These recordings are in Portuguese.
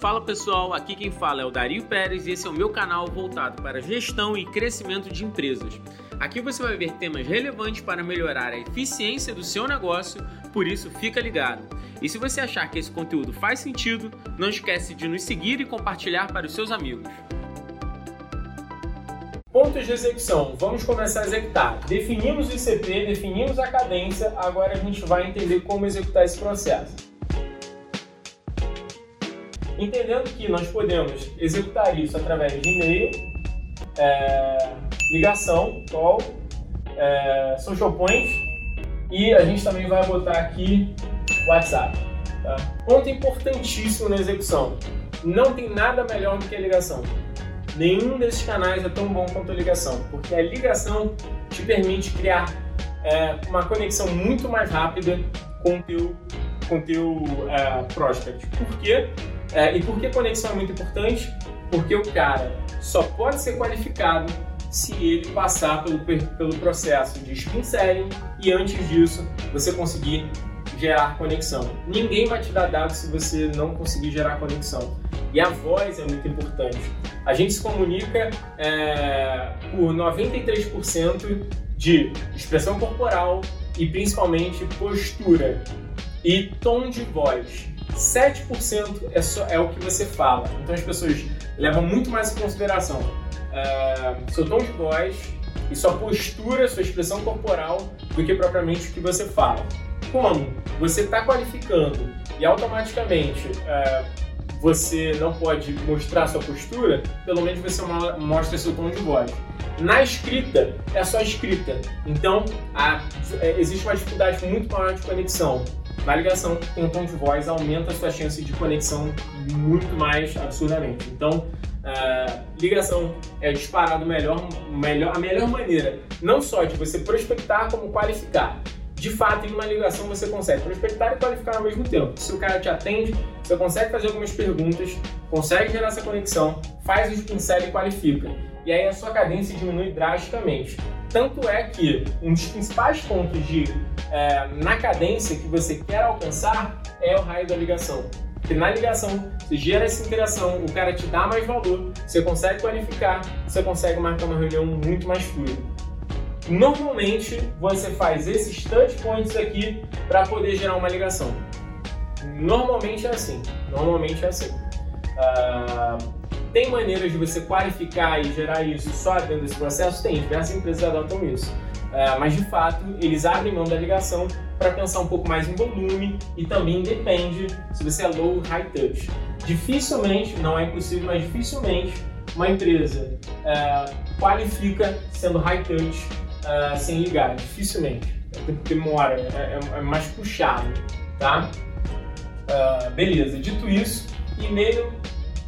Fala pessoal, aqui quem fala é o Dario Pérez e esse é o meu canal voltado para gestão e crescimento de empresas. Aqui você vai ver temas relevantes para melhorar a eficiência do seu negócio, por isso fica ligado. E se você achar que esse conteúdo faz sentido, não esquece de nos seguir e compartilhar para os seus amigos. Pontos de execução. Vamos começar a executar. Definimos o ICP, definimos a cadência, agora a gente vai entender como executar esse processo entendendo que nós podemos executar isso através de e-mail, é, ligação, call, é, social point e a gente também vai botar aqui WhatsApp. Tá? Ponto importantíssimo na execução: não tem nada melhor do que a ligação. Nenhum desses canais é tão bom quanto a ligação, porque a ligação te permite criar é, uma conexão muito mais rápida com o teu, com teu é, prospect. Por quê? É, e por que conexão é muito importante? Porque o cara só pode ser qualificado se ele passar pelo, pelo processo de spin selling e antes disso você conseguir gerar conexão. Ninguém vai te dar dados se você não conseguir gerar conexão. E a voz é muito importante. A gente se comunica é, por 93% de expressão corporal e principalmente postura e tom de voz. 7% é, só, é o que você fala. Então as pessoas levam muito mais em consideração uh, seu tom de voz e sua postura, sua expressão corporal do que propriamente o que você fala. Como você está qualificando e automaticamente uh, você não pode mostrar sua postura, pelo menos você mostra seu tom de voz. Na escrita, é só escrita. Então, a, é, existe uma dificuldade muito maior de conexão. Na ligação com o tom de voz aumenta a sua chance de conexão muito mais absurdamente. Então, uh, ligação é disparado melhor, melhor, a melhor maneira, não só de você prospectar, como qualificar. De fato, em uma ligação você consegue prospectar e qualificar ao mesmo tempo. Se o cara te atende, você consegue fazer algumas perguntas, consegue gerar essa conexão, faz os pincel e qualifica. E aí a sua cadência diminui drasticamente. Tanto é que um dos principais pontos de é, na cadência que você quer alcançar é o raio da ligação. Porque na ligação você gera essa interação, o cara te dá mais valor, você consegue qualificar, você consegue marcar uma reunião muito mais fluida. Normalmente você faz esses touch points aqui para poder gerar uma ligação. Normalmente é assim. Normalmente é assim. Uh, tem maneiras de você qualificar e gerar isso só dentro desse processo? Tem, diversas empresas adotam isso. Uh, mas de fato, eles abrem mão da ligação para pensar um pouco mais em volume e também depende se você é low ou high touch. Dificilmente, não é impossível, mas dificilmente uma empresa uh, qualifica sendo high touch uh, sem ligar. Dificilmente. Demora, é, é, é mais puxado, tá? beleza, dito isso, e-mail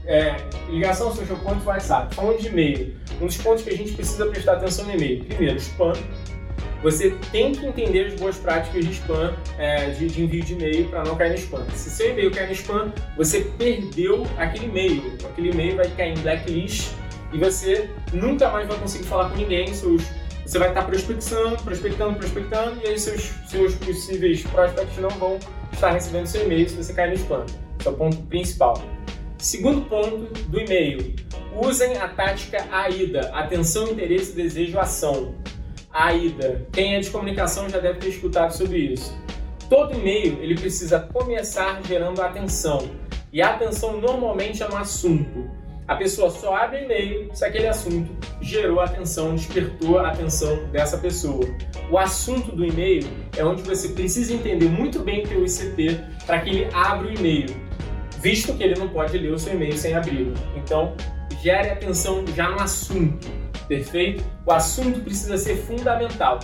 é, ligação social point WhatsApp. Falando de e-mail, um dos pontos que a gente precisa prestar atenção no e-mail. Primeiro, spam. Você tem que entender as boas práticas de spam, é, de, de, envio de e-mail para não cair no spam. Se seu e-mail cair no spam, você perdeu aquele e-mail. Aquele e-mail vai cair em blacklist e você nunca mais vai conseguir falar com ninguém. Seus, você vai estar prospectando, prospectando, prospectando e aí seus, seus possíveis prospects não vão estar recebendo seu e-mail se você cair no spam. Esse é o ponto principal. Segundo ponto do e-mail: usem a tática AIDA, atenção, interesse, desejo, ação. AIDA. Quem é de comunicação já deve ter escutado sobre isso. Todo e-mail ele precisa começar gerando atenção. E a atenção normalmente é no assunto. A pessoa só abre e-mail se aquele assunto gerou atenção, despertou a atenção dessa pessoa. O assunto do e-mail é onde você precisa entender muito bem o teu ICP para que ele abra o e-mail visto que ele não pode ler o seu e-mail sem abri-lo. Então, gere atenção já no assunto, perfeito? O assunto precisa ser fundamental.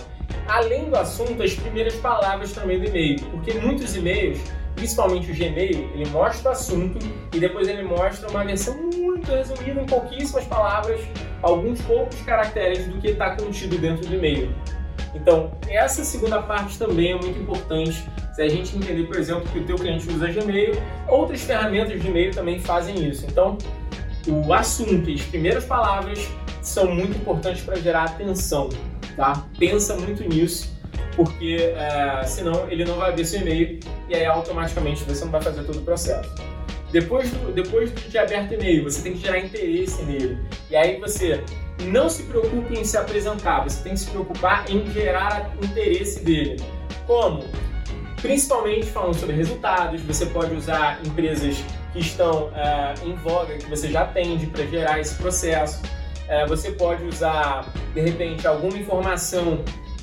Além do assunto, as primeiras palavras também do e-mail, porque muitos e-mails, principalmente o Gmail, ele mostra o assunto e depois ele mostra uma versão muito resumida em pouquíssimas palavras, alguns poucos caracteres do que está contido dentro do e-mail. Então, essa segunda parte também é muito importante se a gente entender, por exemplo, que o teu cliente usa Gmail, outras ferramentas de e-mail também fazem isso. Então, o assunto e as primeiras palavras são muito importantes para gerar atenção, tá? Pensa muito nisso, porque é, senão ele não vai ver seu e-mail e aí automaticamente você não vai fazer todo o processo. Depois, do, depois de aberto e-mail, você tem que gerar interesse nele. E aí você não se preocupe em se apresentar, você tem que se preocupar em gerar interesse dele. Como? Principalmente falando sobre resultados, você pode usar empresas que estão uh, em voga, que você já atende para gerar esse processo. Uh, você pode usar, de repente, alguma informação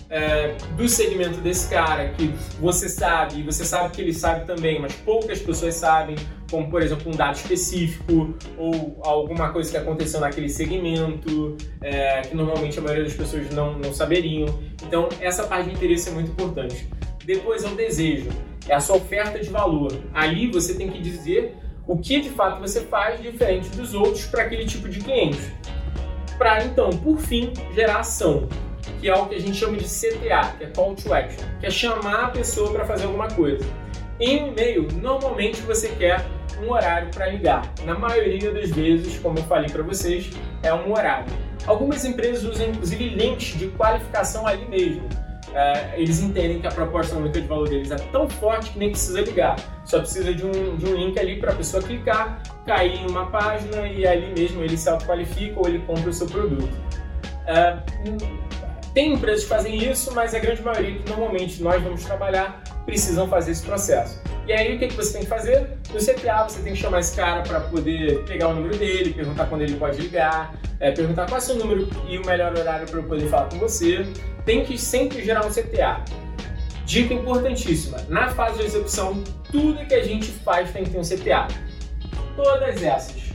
uh, do segmento desse cara que você sabe, e você sabe que ele sabe também, mas poucas pessoas sabem, como por exemplo um dado específico ou alguma coisa que aconteceu naquele segmento, que normalmente a maioria das pessoas não, não saberiam. Então, essa parte de interesse é muito importante. Depois é o desejo, é a sua oferta de valor. Ali você tem que dizer o que de fato você faz diferente dos outros para aquele tipo de cliente. Para então, por fim, gerar ação, que é o que a gente chama de CTA, que é Call to Action, que é chamar a pessoa para fazer alguma coisa. Em um e-mail, normalmente você quer um horário para ligar. Na maioria das vezes, como eu falei para vocês, é um horário. Algumas empresas usam inclusive links de qualificação ali mesmo é, eles entendem que a proposta única de valor deles é tão forte que nem precisa ligar. Só precisa de um, de um link ali para a pessoa clicar, cair em uma página e ali mesmo ele se autoqualifica ou ele compra o seu produto. É, tem empresas que fazem isso, mas a grande maioria que normalmente nós vamos trabalhar precisam fazer esse processo. E aí o que, que você tem que fazer? No CTA você tem que chamar esse cara para poder pegar o número dele, perguntar quando ele pode ligar, é, perguntar qual é o seu número e o melhor horário para eu poder falar com você. Tem que sempre gerar um CTA. Dica importantíssima: na fase de execução, tudo que a gente faz tem que ter um CTA. Todas essas.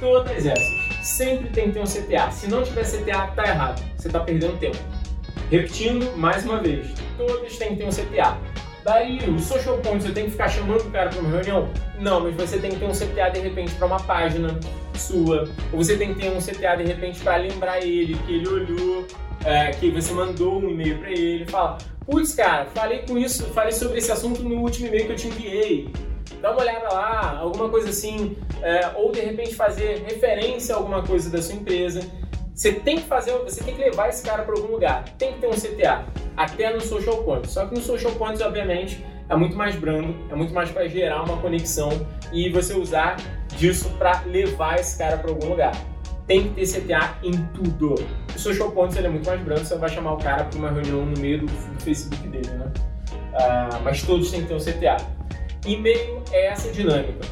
Todas essas. Sempre tem que ter um CTA. Se não tiver CTA, tá errado. Você está perdendo tempo. Repetindo mais uma vez: todas têm que ter um CTA. Daí, o social point, você tem que ficar chamando o cara para uma reunião? Não, mas você tem que ter um CTA de repente para uma página sua, ou você tem que ter um CTA de repente para lembrar ele que ele olhou, é, que você mandou um e-mail para ele, fala: "Putz, cara, falei com isso, falei sobre esse assunto no último e-mail que eu te enviei. Dá uma olhada lá, alguma coisa assim, é, ou de repente fazer referência a alguma coisa da sua empresa. Você tem que fazer, você tem que levar esse cara para algum lugar. Tem que ter um CTA, até no social point. Só que no social points, obviamente, é muito mais brando, é muito mais para gerar uma conexão e você usar disso para levar esse cara para algum lugar. Tem que ter CTA em tudo. O social points ele é muito mais brando, você vai chamar o cara para uma reunião no meio do, do Facebook dele, né? Uh, mas todos têm que ter um CTA. E-mail é essa dinâmica.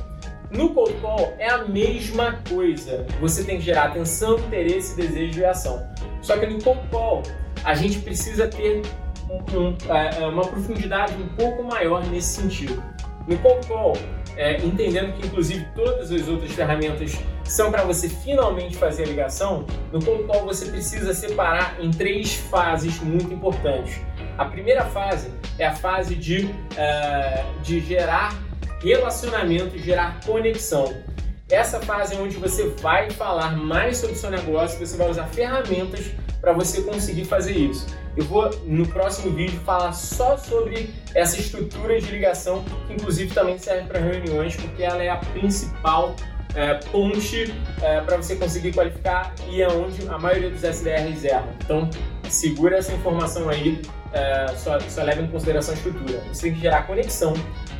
No cold call é a mesma coisa. Você tem que gerar atenção, interesse, desejo e ação. Só que no cold call a gente precisa ter um, é, é, uma profundidade um pouco maior nesse sentido. No cold call, é, entendendo que inclusive todas as outras ferramentas são para você finalmente fazer a ligação, no cold call você precisa separar em três fases muito importantes. A primeira fase é a fase de, uh, de gerar relacionamento, gerar conexão. Essa fase é onde você vai falar mais sobre o seu negócio, você vai usar ferramentas para você conseguir fazer isso. Eu vou no próximo vídeo falar só sobre essa estrutura de ligação, que inclusive também serve para reuniões, porque ela é a principal é, ponte é, para você conseguir qualificar e é onde a maioria dos SDRs erram. Então, segura essa informação aí, é, só, só leva em consideração a estrutura. Você tem que gerar conexão,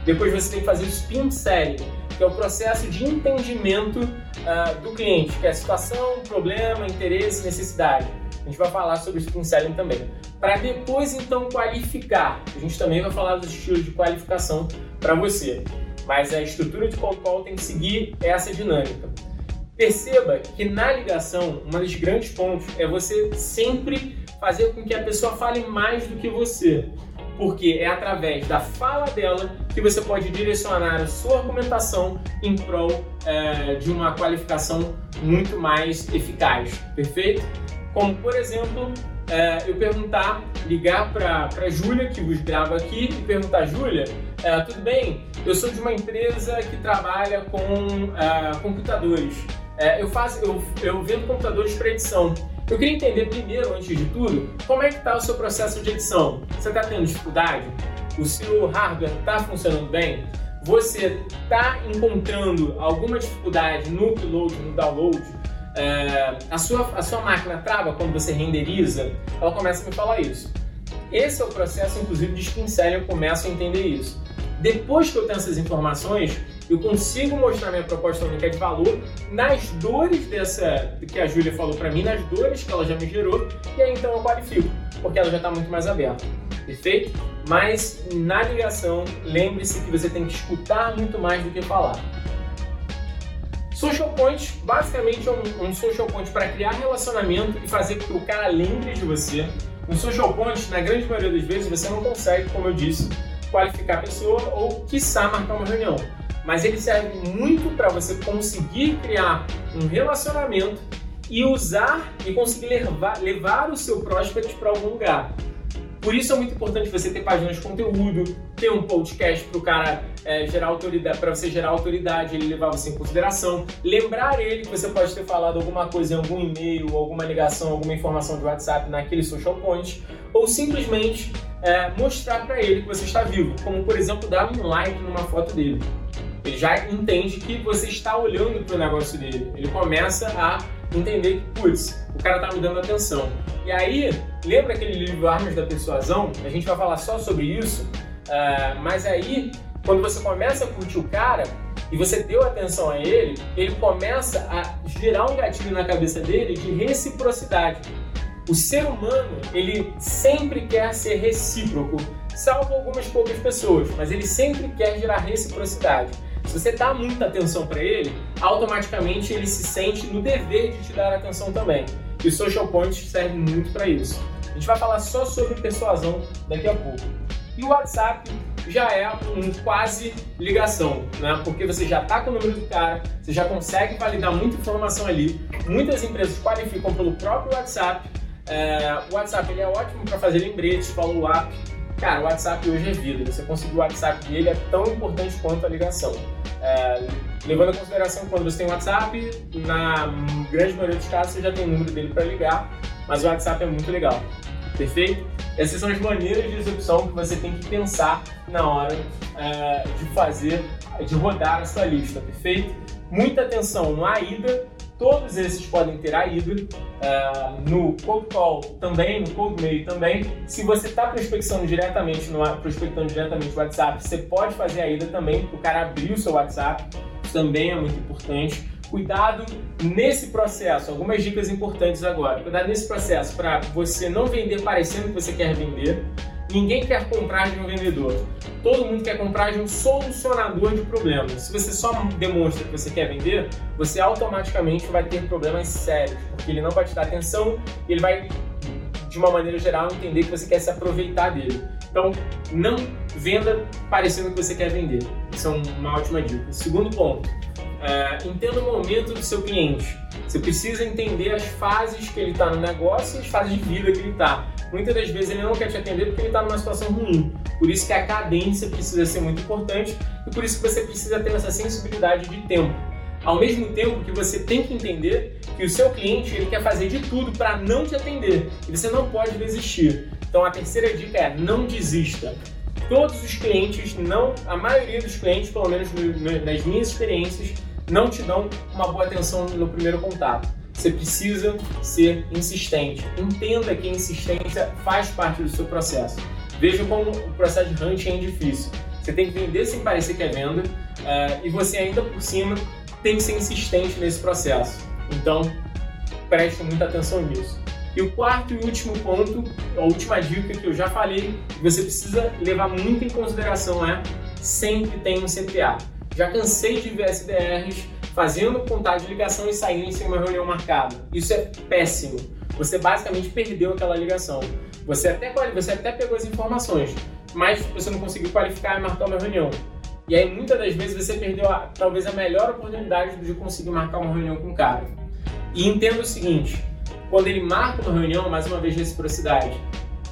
depois você tem que fazer o spin selling, que é o processo de entendimento uh, do cliente, que é situação, problema, interesse, necessidade. A gente vai falar sobre o spin selling também. Para depois então qualificar, a gente também vai falar dos estilos de qualificação para você. Mas a estrutura de cold call tem que seguir essa dinâmica. Perceba que na ligação, uma dos grandes pontos é você sempre fazer com que a pessoa fale mais do que você porque é através da fala dela que você pode direcionar a sua argumentação em prol é, de uma qualificação muito mais eficaz, perfeito? Como, por exemplo, é, eu perguntar, ligar para a Júlia, que vos grava aqui, e perguntar: Júlia, é, tudo bem? Eu sou de uma empresa que trabalha com é, computadores. É, eu, faço, eu, eu vendo computadores para edição. Eu queria entender primeiro, antes de tudo, como é que está o seu processo de edição. Você está tendo dificuldade? O seu hardware está funcionando bem? Você está encontrando alguma dificuldade no upload, no download? É, a, sua, a sua máquina trava quando você renderiza? Ela começa a me falar isso. Esse é o processo, inclusive, de spin selling, eu começo a entender isso. Depois que eu tenho essas informações, eu consigo mostrar minha proposta única de valor nas dores dessa que a Júlia falou para mim, nas dores que ela já me gerou, e aí então eu qualifico, porque ela já está muito mais aberta. Perfeito? Mas na ligação, lembre-se que você tem que escutar muito mais do que falar. Social Point, basicamente, é um, um social point para criar relacionamento e fazer com que o cara lembre de você. Um social point, na grande maioria das vezes, você não consegue, como eu disse, qualificar a pessoa ou, quiçá, marcar uma reunião. Mas ele serve muito para você conseguir criar um relacionamento e usar e conseguir levar, levar o seu prospect para algum lugar. Por isso é muito importante você ter páginas de conteúdo, ter um podcast para o cara é, gerar autoridade, para você gerar autoridade, ele levar você em consideração, lembrar ele que você pode ter falado alguma coisa em algum e-mail, alguma ligação, alguma informação de WhatsApp naquele social point, ou simplesmente é, mostrar para ele que você está vivo, como por exemplo dar um like numa foto dele. Ele já entende que você está olhando para o negócio dele. Ele começa a entender que, putz, o cara tá me dando atenção. E aí, lembra aquele livro Armas da Persuasão? A gente vai falar só sobre isso, uh, mas aí, quando você começa a curtir o cara e você deu atenção a ele, ele começa a gerar um gatilho na cabeça dele de reciprocidade. O ser humano, ele sempre quer ser recíproco, salvo algumas poucas pessoas, mas ele sempre quer gerar reciprocidade. Se você dá muita atenção para ele, automaticamente ele se sente no dever de te dar atenção também. E o Social Point serve muito para isso. A gente vai falar só sobre persuasão daqui a pouco. E o WhatsApp já é um quase ligação, né? Porque você já está com o número do cara, você já consegue validar muita informação ali. Muitas empresas qualificam pelo próprio WhatsApp. É, o WhatsApp ele é ótimo para fazer lembretes, follow-up Cara, o WhatsApp hoje é vida. Você conseguir o WhatsApp dele é tão importante quanto a ligação. É, levando em consideração quando você tem WhatsApp, na grande maioria dos casos você já tem o número dele para ligar, mas o WhatsApp é muito legal. Perfeito? Essas são as maneiras de execução que você tem que pensar na hora é, de fazer, de rodar a sua lista, perfeito? Muita atenção no AIDA, Todos esses podem ter a híbrido, uh, no cold call também, no cold mail também. Se você está prospectando diretamente no prospectando diretamente no WhatsApp, você pode fazer a ida também para o cara abrir o seu WhatsApp. Também é muito importante. Cuidado nesse processo, algumas dicas importantes agora. Cuidado nesse processo para você não vender parecendo que você quer vender. Ninguém quer comprar de um vendedor. Todo mundo quer comprar de um solucionador de problemas. Se você só demonstra que você quer vender, você automaticamente vai ter problemas sérios, porque ele não vai te dar atenção ele vai, de uma maneira geral, entender que você quer se aproveitar dele. Então, não venda parecendo que você quer vender. Isso é uma ótima dica. Segundo ponto, é, entenda o momento do seu cliente. Você precisa entender as fases que ele está no negócio e as fases de vida que ele está muitas das vezes ele não quer te atender porque ele está numa situação ruim. Por isso que a cadência precisa ser muito importante e por isso que você precisa ter essa sensibilidade de tempo. Ao mesmo tempo que você tem que entender que o seu cliente ele quer fazer de tudo para não te atender e você não pode desistir. Então a terceira dica é não desista. Todos os clientes, não, a maioria dos clientes, pelo menos nas minhas experiências, não te dão uma boa atenção no primeiro contato. Você precisa ser insistente. Entenda que a insistência faz parte do seu processo. Veja como o processo de hunting é difícil. Você tem que vender sem parecer que é venda uh, e você ainda por cima tem que ser insistente nesse processo. Então, preste muita atenção nisso. E o quarto e último ponto, a última dica que eu já falei, que você precisa levar muito em consideração é sempre tem um CPA. Já cansei de ver SDRs fazendo contato de ligação e saindo sem uma reunião marcada. Isso é péssimo. Você basicamente perdeu aquela ligação. Você até, você até pegou as informações, mas você não conseguiu qualificar e marcar uma reunião. E aí, muitas das vezes, você perdeu a, talvez a melhor oportunidade de conseguir marcar uma reunião com o cara. E entenda o seguinte: quando ele marca uma reunião, mais uma vez, reciprocidade,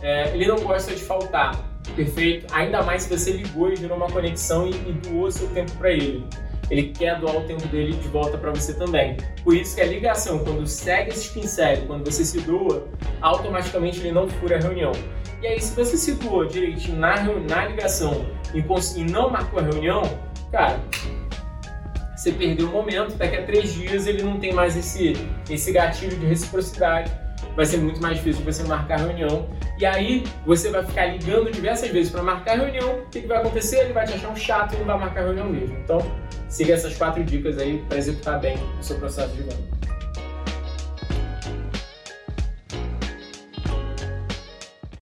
é, ele não gosta de faltar, perfeito? Ainda mais se você ligou e gerou uma conexão e, e doou seu tempo para ele ele quer doar o tempo dele de volta para você também. Por isso que a ligação, quando segue esse pincel, quando você se doa, automaticamente ele não fura a reunião. E aí, se você se doou direitinho na, na ligação e, e não marcou a reunião, cara, você perdeu o momento, daqui a três dias ele não tem mais esse, esse gatilho de reciprocidade vai ser muito mais difícil você marcar reunião. E aí você vai ficar ligando diversas vezes para marcar reunião. O que, que vai acontecer? Ele vai te achar um chato e não vai marcar reunião mesmo. Então, siga essas quatro dicas aí para executar bem o seu processo de venda.